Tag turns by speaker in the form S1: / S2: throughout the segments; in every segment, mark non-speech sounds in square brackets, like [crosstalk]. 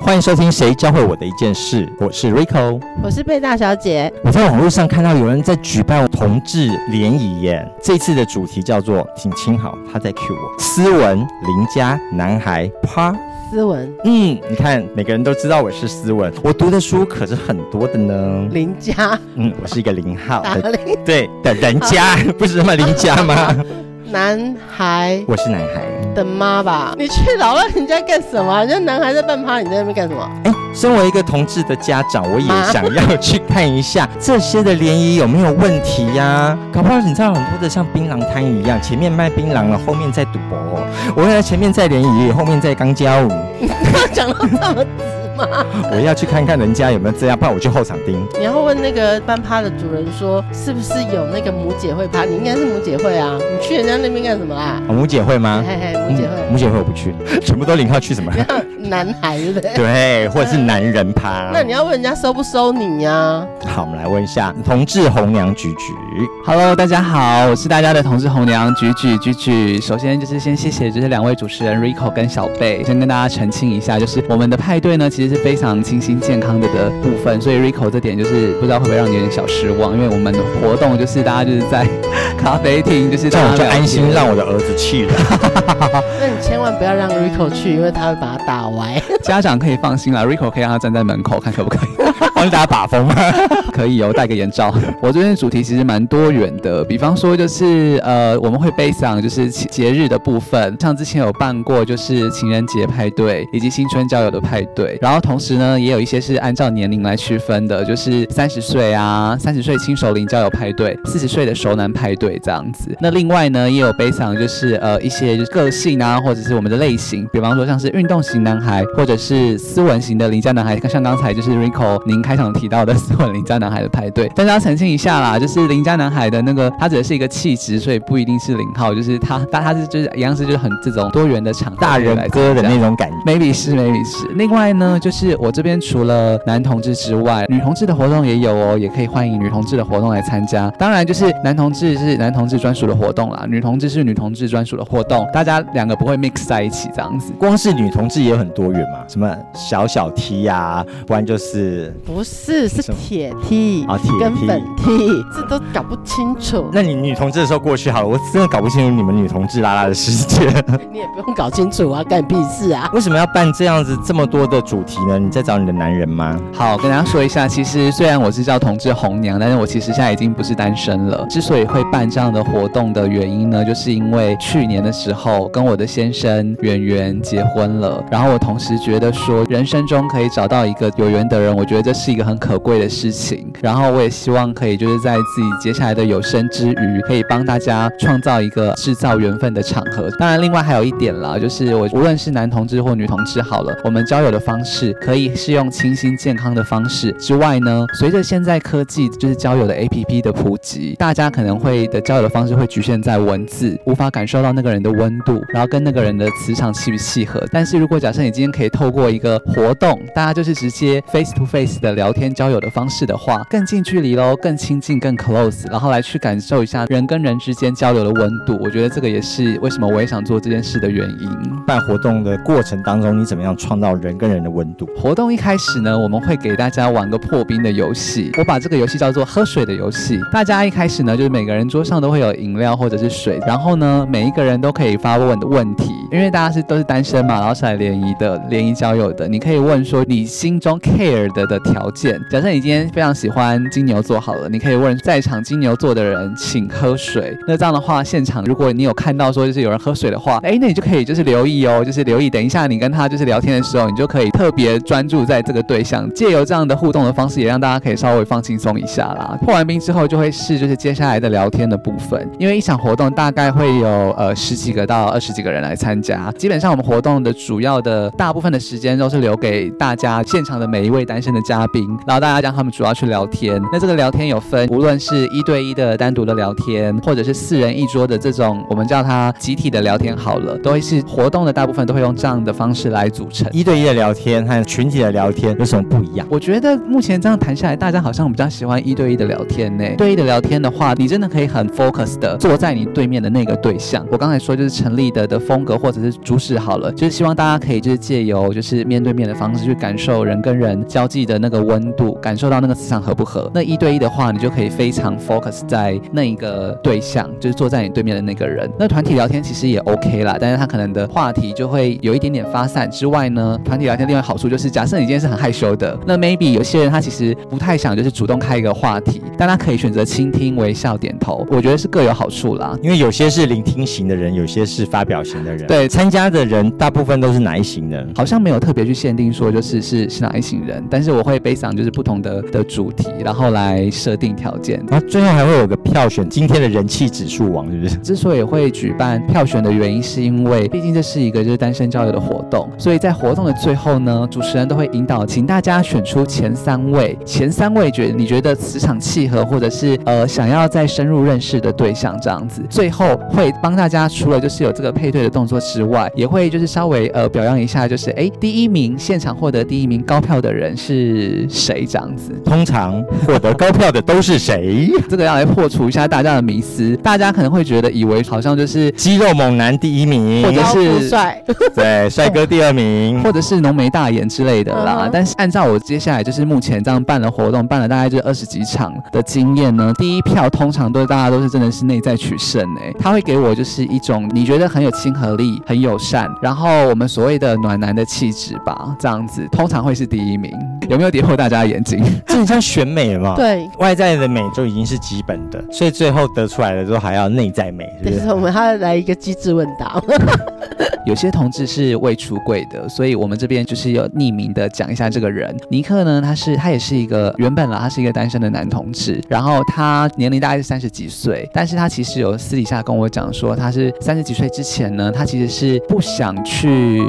S1: 欢迎收听《谁教会我的一件事》，我是 Rico，
S2: 我是贝大小姐。
S1: 我在网络上看到有人在举办同志联谊耶，这次的主题叫做“请亲好”，他在 cue 我，斯文邻家男孩趴。
S2: 斯文，
S1: 嗯，你看，每个人都知道我是斯文，我读的书可是很多的呢。
S2: 邻家，
S1: 嗯，我是一个零号
S2: 的，
S1: 对的人家，[laughs] 不是什么邻家吗？
S2: 男孩，
S1: 我是男孩
S2: 的妈吧？你去扰乱人家干什么？人家男孩在办趴，你在那边干什么？
S1: 哎，身为一个同志的家长，我也想要去看一下这些的联谊有没有问题呀？搞不好你知道很多的像槟榔摊一样，前面卖槟榔了，后面在赌博。我原来前面在联谊，后面在刚交舞。[laughs]
S2: 讲到这么。[laughs]
S1: 我要去看看人家有没有这样，不然我去后场盯。
S2: 你要问那个班趴的主人说，是不是有那个母姐会趴？你应该是母姐会啊，你去人家那边干什么啦？
S1: 母姐会吗？
S2: 嘿嘿，母姐会，
S1: 母姐会我不去，全部都零号去什么？[laughs] [laughs]
S2: 男孩对不对？
S1: 或者是男人趴。[laughs]
S2: 那你要问人家收不收你呀？
S1: 好，我们来问一下同志红娘菊菊。
S3: Hello，大家好，我是大家的同志红娘菊菊菊菊。首先就是先谢谢就是两位主持人 Rico 跟小贝，先跟大家澄清一下，就是我们的派对呢，其实是非常清新健康的的部分，所以 Rico 这点就是不知道会不会让你有点小失望，因为我们的活动就是大家就是在咖啡厅，就是
S1: 这样就安心让我的儿子去了。[laughs]
S2: 那你千万不要让 Rico 去，因为他会把他打歪。[laughs]
S3: 家长可以放心啦，Rico 可以让他站在门口看可不可以。[laughs]
S1: 帮大家把风吗？
S3: 可以哦，戴个眼罩。我这边主题其实蛮多元的，比方说就是呃，我们会背上就是节日的部分，像之前有办过就是情人节派对以及新春交友的派对，然后同时呢也有一些是按照年龄来区分的，就是三十岁啊，三十岁轻熟龄交友派对，四十岁的熟男派对这样子。那另外呢也有悲伤就是呃一些个性啊，或者是我们的类型，比方说像是运动型男孩，或者是斯文型的邻家男孩，像刚才就是 Rico 您。开场提到的 [laughs] 斯文邻家男孩的派对，大家澄清一下啦，就是邻家男孩的那个，他指的是一个气质，所以不一定是零号，就是他，但他是就是一样是就是很这种多元的场
S1: 大人哥的那种感觉
S3: ，maybe 是 maybe 是。另外呢，就是我这边除了男同志之外，女同志的活动也有哦，也可以欢迎女同志的活动来参加。当然，就是男同志是男同志专属的活动啦，女同志是女同志专属的活动，大家两个不会 mix 在一起这样子。
S1: 光是女同志也有很多元嘛，什么小小 T 呀，不然就是。
S2: 不是，是铁 T
S1: 啊，铁
S2: 跟粉 T，，这都搞不清楚。
S1: 那你女同志的时候过去好了，我真的搞不清楚你们女同志拉拉的世界。[laughs]
S2: 你也不用搞清楚啊，干屁事啊！
S1: 为什么要办这样子这么多的主题呢？你在找你的男人吗？
S3: 好，跟大家说一下，其实虽然我是叫同志红娘，但是我其实现在已经不是单身了。之所以会办这样的活动的原因呢，就是因为去年的时候跟我的先生圆圆结婚了，然后我同时觉得说，人生中可以找到一个有缘的人，我觉得这是。一个很可贵的事情，然后我也希望可以就是在自己接下来的有生之余，可以帮大家创造一个制造缘分的场合。当然，另外还有一点啦，就是我无论是男同志或女同志，好了，我们交友的方式可以是用清新健康的方式之外呢，随着现在科技就是交友的 APP 的普及，大家可能会交友的方式会局限在文字，无法感受到那个人的温度，然后跟那个人的磁场契不契合。但是如果假设你今天可以透过一个活动，大家就是直接 face to face 的。聊天交友的方式的话，更近距离喽，更亲近，更 close，然后来去感受一下人跟人之间交流的温度。我觉得这个也是为什么我也想做这件事的原因。
S1: 办活动的过程当中，你怎么样创造人跟人的温度？
S3: 活动一开始呢，我们会给大家玩个破冰的游戏，我把这个游戏叫做喝水的游戏。大家一开始呢，就是每个人桌上都会有饮料或者是水，然后呢，每一个人都可以发问的问题，因为大家是都是单身嘛，然后是来联谊的，联谊交友的，你可以问说你心中 care 的的条。件。假设你今天非常喜欢金牛座，好了，你可以问在场金牛座的人，请喝水。那这样的话，现场如果你有看到说就是有人喝水的话，哎，那你就可以就是留意哦，就是留意。等一下你跟他就是聊天的时候，你就可以特别专注在这个对象，借由这样的互动的方式，也让大家可以稍微放轻松一下啦。破完冰之后，就会是就是接下来的聊天的部分，因为一场活动大概会有呃十几个到二十几个人来参加，基本上我们活动的主要的大部分的时间都是留给大家现场的每一位单身的嘉宾，然后大家让他们主要去聊天。那这个聊天有分，无论是一对一的单独的聊天，或者是四人一桌的这种，我们叫它集体的聊天好了，都会是活动的大部分都会用这样的方式来组成。
S1: 一对一的聊天和群体的聊天有什么不一样？
S3: 我觉得目前这样谈下来，大家好像比较喜欢一对一的聊天呢。对一的聊天的话，你真的可以很 focus 的坐在你对面的那个对象。我刚才说就是陈立德的风格或者是主旨好了，就是希望大家可以就是借由就是面对面的方式去感受人跟人交际的那个温度，感受到那个磁场合不合。那一对一的话，你就可以非常 focus 在那一个对象，就是坐在你对面的那个人。那团体聊天其实也 OK 啦，但是他可能的话题就会有一点点发散。之外呢，团体聊天另外好处就是，假设你今天是很害羞的，那 maybe 有些人他其实不太想就是主动开一个话题，但他可以选择倾听、微笑、点头。我觉得是各有好处啦，
S1: 因为有些是聆听型的人，有些是发表型的人。
S3: 对，
S1: 参加的人大部分都是哪一型的？
S3: 好像没有特别去限定说就是是是哪一型人，但是我会背上就是不同的的主题，然后来设定条件。
S1: 然后最后还会有个票选今天的人气指数王，是不是？[laughs]
S3: 之所以会举办票选的原因，是因为毕竟这是一个就是单身交友的活动，所以在活动的最后呢，主持人都会引导，请大家选出前三位，前三位觉得你觉得磁场契合，或者是呃想要再深入认识的对象这样子。最后会帮大家除了就是有这个配对的动作之外，也会就是稍微呃表扬一下，就是哎第一名现场获得第一名高票的人是谁这样子。
S1: 通常获得高票的都是谁？
S3: 这个要来破除一下大家的迷思，大家可能会觉得以为好像就是
S1: 肌肉猛男第一名，
S3: 或者是
S2: 帅，
S1: 对帅哥第二名，[laughs]
S3: 或者是浓眉大眼之类的啦。但是按照我接下来就是目前这样办的活动，办了大概就二十几场的经验呢，第一票通常都是大家都是真的是内在取胜哎，他会给我就是一种你觉得很有亲和力、很友善，然后我们所谓的暖男的气质吧，这样子通常会是第一名。有没有跌破大家的眼睛？[laughs]
S1: 这很像选美嘛？
S2: 对，
S1: 外在的美就已经是基本的，所以最后得出来的都还要内在美，是不是？
S2: 我们还要来一个机智问答。[laughs]
S3: 有些同志是未出柜的，所以我们这边就是要匿名的讲一下这个人。尼克呢，他是他也是一个原本啦，他是一个单身的男同志，然后他年龄大概是三十几岁，岁但是他其实有私底下跟我讲说，他是三十几岁之前呢，他其实是不想去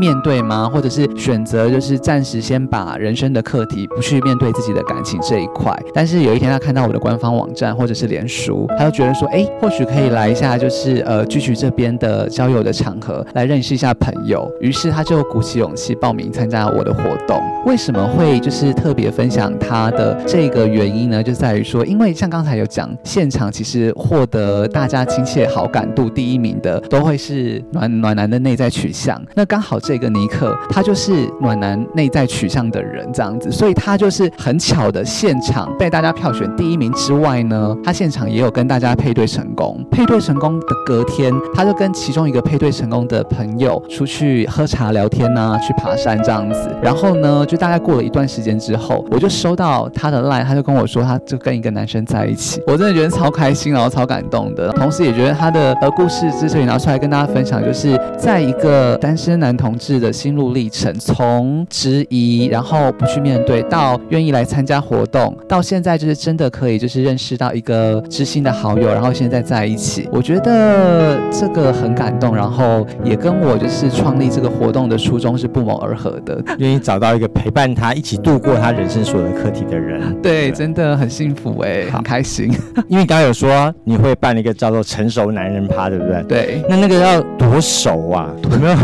S3: 面对吗？或者是选择就是暂时先把人生的课题不去面对自己的感情这一块。但是有一天他看到我的官方网站或者是脸书，他就觉得说，哎，或许可以来一下，就是呃，聚聚这边的交友的场合来。认识一下朋友，于是他就鼓起勇气报名参加我的活动。为什么会就是特别分享他的这个原因呢？就在于说，因为像刚才有讲，现场其实获得大家亲切好感度第一名的，都会是暖暖男的内在取向。那刚好这个尼克，他就是暖男内在取向的人，这样子，所以他就是很巧的现场被大家票选第一名之外呢，他现场也有跟大家配对成功。配对成功的隔天，他就跟其中一个配对成功的。朋友出去喝茶聊天呐，去爬山这样子，然后呢，就大概过了一段时间之后，我就收到他的 line，他就跟我说，他就跟一个男生在一起，我真的觉得超开心，然后超感动的，同时也觉得他的呃故事之所以拿出来跟大家分享，就是在一个单身男同志的心路历程，从质疑，然后不去面对，到愿意来参加活动，到现在就是真的可以就是认识到一个知心的好友，然后现在在一起，我觉得这个很感动，然后也。跟我就是创立这个活动的初衷是不谋而合的，
S1: 愿意找到一个陪伴他一起度过他人生所有的课题的人，
S3: 对，真的很幸福哎，很开心。
S1: 因为刚刚有说你会办一个叫做成熟男人趴，对不对？
S3: 对，
S1: 那那个要多熟啊？有没有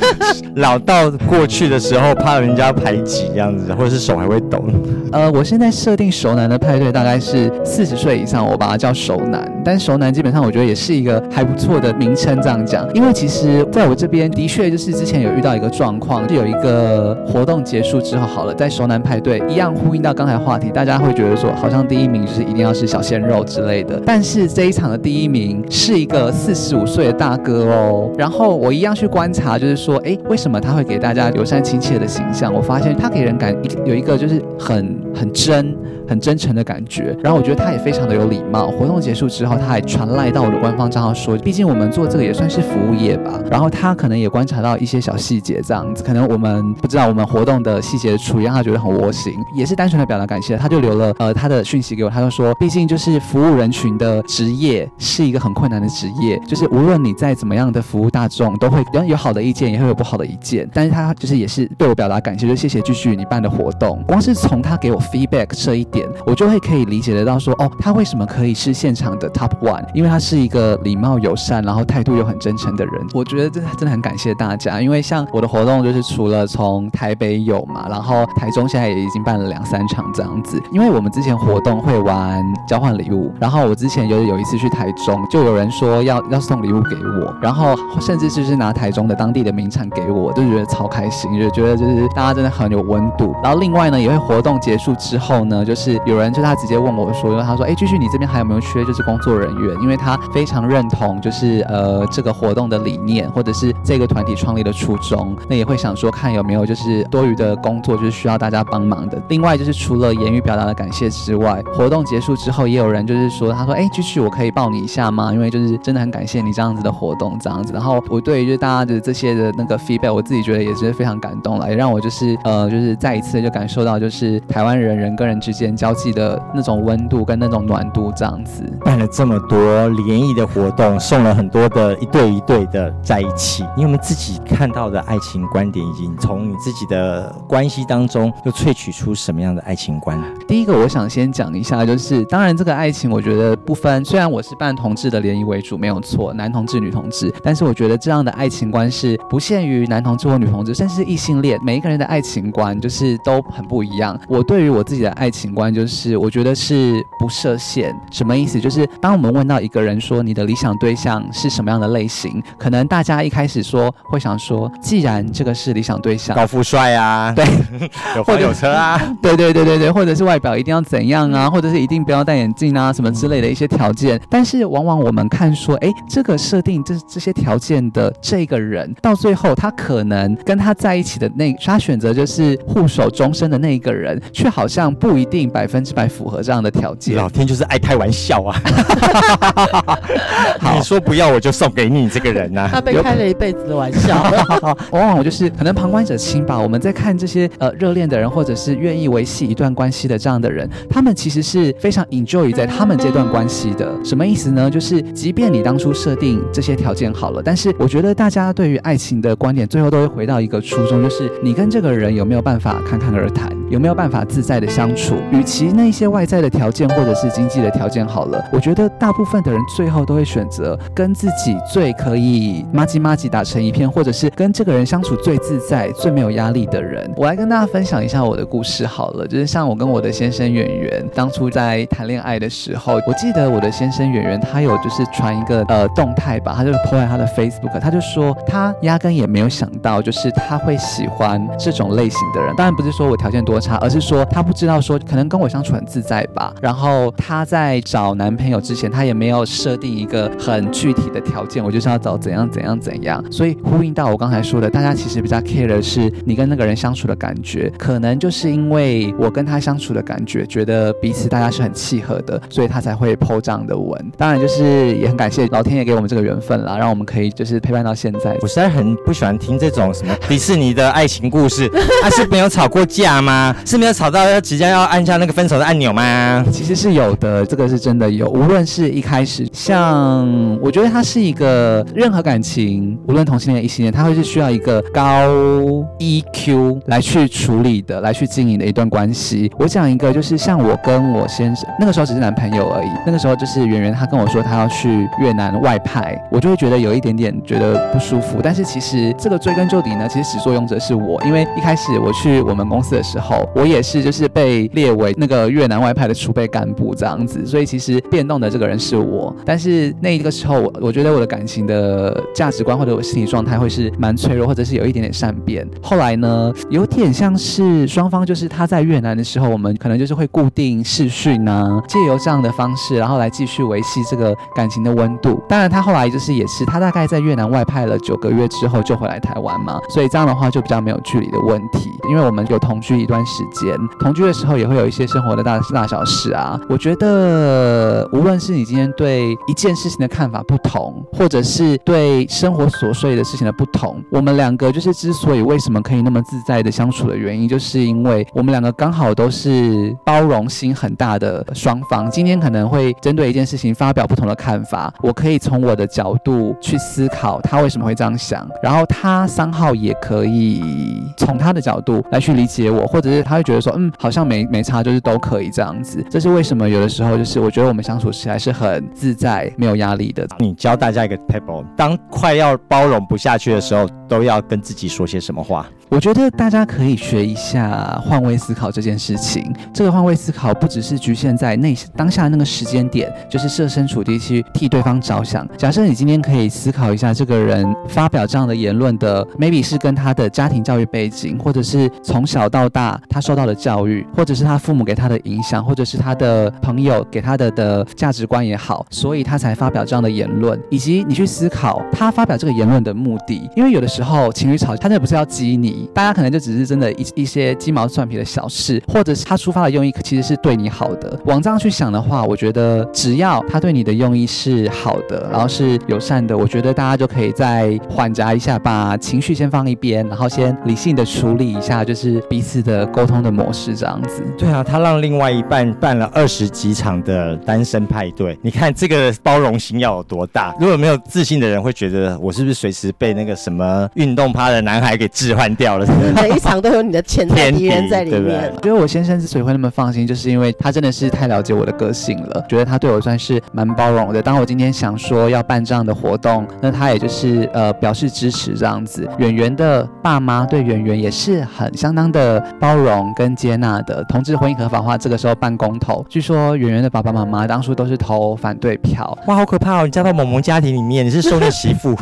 S1: [laughs] 老到过去的时候怕人家排挤这样子，或者是手还会抖？
S3: 呃，我现在设定熟男的派对大概是四十岁以上，我把它叫熟男。但熟男基本上我觉得也是一个还不错的名称，这样讲，因为其实在我这边的确就是之前有遇到一个状况，就有一个活动结束之后，好了，在熟男派对一样呼应到刚才话题，大家会觉得说好像第一名就是一定要是小鲜肉之类但是这一场的第一名是一个四十五岁的大哥哦。然后我一样去观察，就是说，哎，为什么他会给大家友善亲切的形象？我发现他给人感有一个就是很很真。很真诚的感觉。然后我觉得他也非常的有礼貌。活动结束之后，他还传赖到我的官方账号说，毕竟我们做这个也算是服务业吧。然后他可能也观察到一些小细节，这样子，可能我们不知道我们活动的细节处理，让他觉得很窝心，也是单纯的表达感谢。他就留了呃他的讯息给我，他就说，毕竟就是服务人群的职业是一个很困难的职业，就是无论你再怎么样的服务大众，都会有有好的意见，也会有不好的意见。但是他就是也是对我表达感谢，就谢谢继续你办的活动。光是从他给我 feedback 这一点，我就会可以理解得到说，哦，他为什么可以是现场的 top one？因为他是一个礼貌友善，然后态度又很真诚的人。我觉得这真的很感谢大家，因为像我的活动就是除了从台北有嘛，然后台中现在也已经办了两三场这样子。因为我们之前活动会玩交换礼物，然后我之前有有一次去台中，就有人说要要送礼物给我，然后甚至就是拿台中的当地的名产给我，就觉得超开心，就觉得就是大家真的很有温度。然后另外呢，也会活动结束之后呢，就是是有人就他直接问我说，因为他说，哎，继续你这边还有没有缺就是工作人员？因为他非常认同就是呃这个活动的理念，或者是这个团体创立的初衷，那也会想说看有没有就是多余的工作就是需要大家帮忙的。另外就是除了言语表达的感谢之外，活动结束之后也有人就是说，他说，哎，继续我可以抱你一下吗？因为就是真的很感谢你这样子的活动这样子。然后我对于就是大家的这些的那个 feedback，我自己觉得也是非常感动了，也让我就是呃就是再一次就感受到就是台湾人人跟人之间交际的那种温度跟那种暖度这样子。
S1: 办了这么多联谊的活动，送了很多的一对一对的在一起，你有没有自己看到的爱情观点，以及从你自己的关系当中又萃取出什么样的爱情观？
S3: 第一个我想先讲一下，就是当然这个爱情我觉得不分，虽然我是办同志的联谊为主没有错，男同志女同志，但是我觉得这样的爱情观是不限于男同志或女同志，甚至异性恋，每一个人的爱情观就是都很不一样。我对于我自己的爱情观就是我觉得是不设限，什么意思？就是当我们问到一个人说你的理想对象是什么样的类型，可能大家一开始说会想说，既然这个是理想对象，
S1: 高富帅啊，[laughs]
S3: 对，
S1: 有房有车啊，[laughs]
S3: 对对对对对，或者是外表一定要怎样啊，或者是一定不要戴眼镜啊，什么之类的一些条件。但是往往我们看说，哎，这个设定这这些条件的这个人，到最后他可能跟他在一起的那他选择就是护守终身的那一个人，却好像不一定百分之百符合这样的条件。
S1: 老天就是爱开玩笑啊！[laughs] 你说不要我就送给你这个人呐，[laughs]
S2: 他被开了一辈子的玩笑。
S3: 往往我就是可能旁观者清吧。我们在看这些呃热恋的人，或者是愿意维系一段关系的这样的人，他们其实是非常 enjoy 在他们这段关系的。什么意思呢？就是即便你当初设定这些条件好了，但是我觉得大家对于爱情的观点，最后都会回到一个初衷，就是你跟这个人有没有办法侃侃而谈，有没有办法自在的相处。与其那些外在的条件或者是经济的条件好了，我觉得大部分的人最后都会选择跟自己最可以麻吉麻吉打成一片，或者是跟这个人相处最自在、最没有压力的人。我来跟大家分享一下我的故事好了，就是像我跟我的先生圆圆当初在谈恋爱的时候，我记得我的先生圆圆他有就是传一个呃动态吧，他就 po 在他的 Facebook，他就说他压根也没有想到就是他会喜欢这种类型的人。当然不是说我条件多差，而是说他不知道说可能跟我相处很自在吧。然后他在找男朋友之前，他也没有设定一个很具体的条件，我就是要找怎样怎样怎样。所以呼应到我刚才说的，大家其实比较 care 的是你跟那个人相处的感觉，可能就是因为我跟他相处的感觉，觉得彼此大家是很契合的，所以他才会 po 这样的文。当然就是也很感谢老天爷给我们这个缘分啦，让我们可以就是陪伴到现在。
S1: 我实在很不喜欢听这种什么迪士尼的爱情故事，他是没有吵过架吗？是没有吵到要即将要按下那个分手的按钮吗？
S3: 其实是有的，这个是真的有。无论是一开始，像我觉得它是一个任何感情，无论同性恋、异性恋，它会是需要一个高 EQ 来去处理的，来去经营的一段关系。我讲一个，就是像我跟我先生那个时候只是男朋友而已，那个时候就是圆圆她跟我说她要去越南外派，我就会觉得有一点点觉得不舒服。但是其实这个追根究底呢，其实始作俑者是我，因为一开始我去我们公司的时候，我也是就是被列为那个越南外派的储备干部这样子，所以其实变动的这个人是我。但是那一个时候，我我觉得我的感情的价值观或者我心理状态会是蛮脆弱，或者是有一点点善变。后来呢，有点像是双方就是他在越南的时候，我们可能就是会固定视讯啊，借由这样的方式，然后来继续维系这个感情的温度。当然，他后来就是也是他大概在越南外派了九个月之后就回来台湾嘛，所以这样的话就比较没有距离的问题，因为我们有同居一段时间，同居的时候也会有一些。生活的大大小事啊。我觉得，无论是你今天对一件事情的看法不同，或者是对生活琐碎的事情的不同，我们两个就是之所以为什么可以那么自在的相处的原因，就是因为我们两个刚好都是包容心很大的双方。今天可能会针对一件事情发表不同的看法，我可以从我的角度去思考他为什么会这样想，然后他三号也可以从他的角度来去理解我，或者是他会觉得说，嗯，好像没没差，就是都可以这样子。这是为什么有的时候就是我觉得我们相处起来是很自在、没有压力的。
S1: 你教大家一个 table，当快要包容不下去的时候，都要跟自己说些什么话？
S3: 我觉得大家可以学一下换位思考这件事情。这个换位思考不只是局限在内当下那个时间点，就是设身处地去替对方着想。假设你今天可以思考一下，这个人发表这样的言论的，maybe 是跟他的家庭教育背景，或者是从小到大他受到的教育，或者是他父母给他的影响，或者是他的朋友给他的的价值观也好，所以他才发表这样的言论。以及你去思考他发表这个言论的目的，因为有的时候情侣吵，他那不是要激你。大家可能就只是真的一一些鸡毛蒜皮的小事，或者是他出发的用意其实是对你好的。往这样去想的话，我觉得只要他对你的用意是好的，然后是友善的，我觉得大家就可以再缓夹一下，把情绪先放一边，然后先理性的处理一下，就是彼此的沟通的模式这样子。
S1: 对啊，他让另外一半办了二十几场的单身派对，你看这个包容心要有多大？如果没有自信的人会觉得我是不是随时被那个什么运动趴的男孩给置换掉？
S4: 每一场都有你的潜在 [laughs] 敌人在里面。
S3: 觉得我先生之所以会那么放心，就是因为他真的是太了解我的个性了。觉得他对我算是蛮包容的。当我今天想说要办这样的活动，那他也就是呃表示支持这样子。圆圆的爸妈对圆圆也是很相当的包容跟接纳的。同志婚姻合法化这个时候办公投，据说圆圆的爸爸妈妈当初都是投反对票。
S1: 哇，好可怕哦！你嫁到萌萌家庭里面，你是收的媳妇。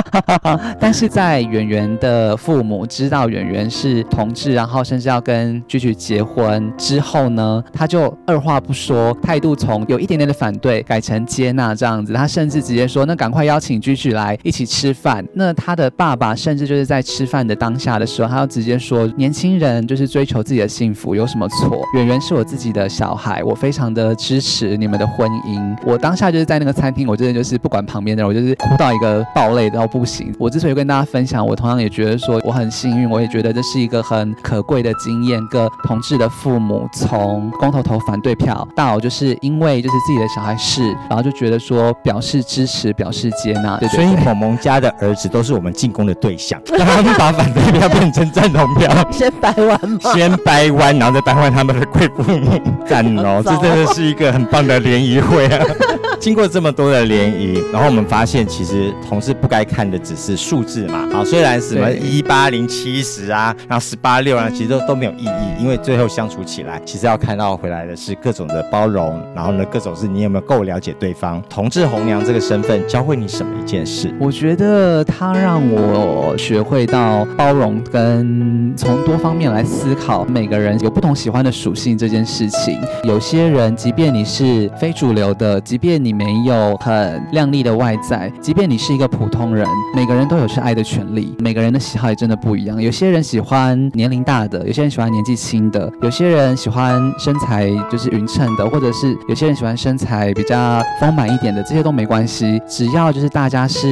S1: [laughs]
S3: 但是在圆圆的父母。我知道圆圆是同志，然后甚至要跟居居结婚之后呢，他就二话不说，态度从有一点点的反对改成接纳这样子。他甚至直接说：“那赶快邀请居居来一起吃饭。”那他的爸爸甚至就是在吃饭的当下的时候，他要直接说：“年轻人就是追求自己的幸福，有什么错？圆圆是我自己的小孩，我非常的支持你们的婚姻。”我当下就是在那个餐厅，我真的就是不管旁边的人，我就是哭到一个爆泪到不行。我之所以跟大家分享，我同样也觉得说我很。幸运，我也觉得这是一个很可贵的经验。个同志的父母从公投投反对票，到就是因为就是自己的小孩是，然后就觉得说表示支持，表示接纳。对
S1: 所以萌萌家的儿子都是我们进攻的对象，[laughs] 让他们把反对票变成赞同票，[laughs]
S4: 先掰弯吗？
S1: 先掰弯，然后再掰弯他们的贵父母。赞哦，这真的是一个很棒的联谊会啊！[laughs] 经过这么多的联谊，然后我们发现，其实同事不该看的只是数字嘛。好，虽然什么一八零。七十啊，然后十八六啊，其实都都没有意义，因为最后相处起来，其实要看到回来的是各种的包容，然后呢，各种是你有没有够了解对方。同志红娘这个身份教会你什么一件事？
S3: 我觉得他让我学会到包容跟从多方面来思考，每个人有不同喜欢的属性这件事情。有些人，即便你是非主流的，即便你你没有很靓丽的外在，即便你是一个普通人，每个人都有去爱的权利。每个人的喜好也真的不一。一样，有些人喜欢年龄大的，有些人喜欢年纪轻的，有些人喜欢身材就是匀称的，或者是有些人喜欢身材比较丰满一点的，这些都没关系，只要就是大家是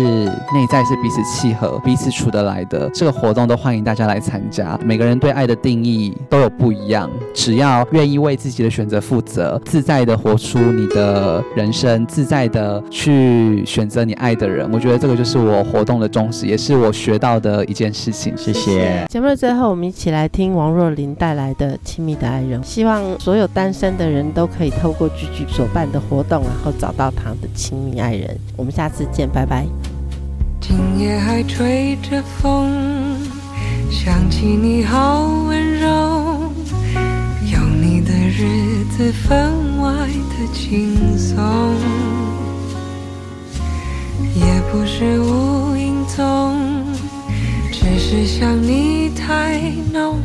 S3: 内在是彼此契合、彼此处得来的，这个活动都欢迎大家来参加。每个人对爱的定义都有不一样，只要愿意为自己的选择负责，自在的活出你的人生，自在的去选择你爱的人，我觉得这个就是我活动的宗旨，也是我学到的一件事情。
S1: 谢谢。
S4: 节目的最后，我们一起来听王若琳带来的《亲密的爱人》。希望所有单身的人都可以透过聚聚所办的活动，然后找到他的亲密爱人。我们下次见，拜拜。
S5: 今夜还吹着风，想起你好温柔，日子分外的轻松，也不是无影踪。只是想你太浓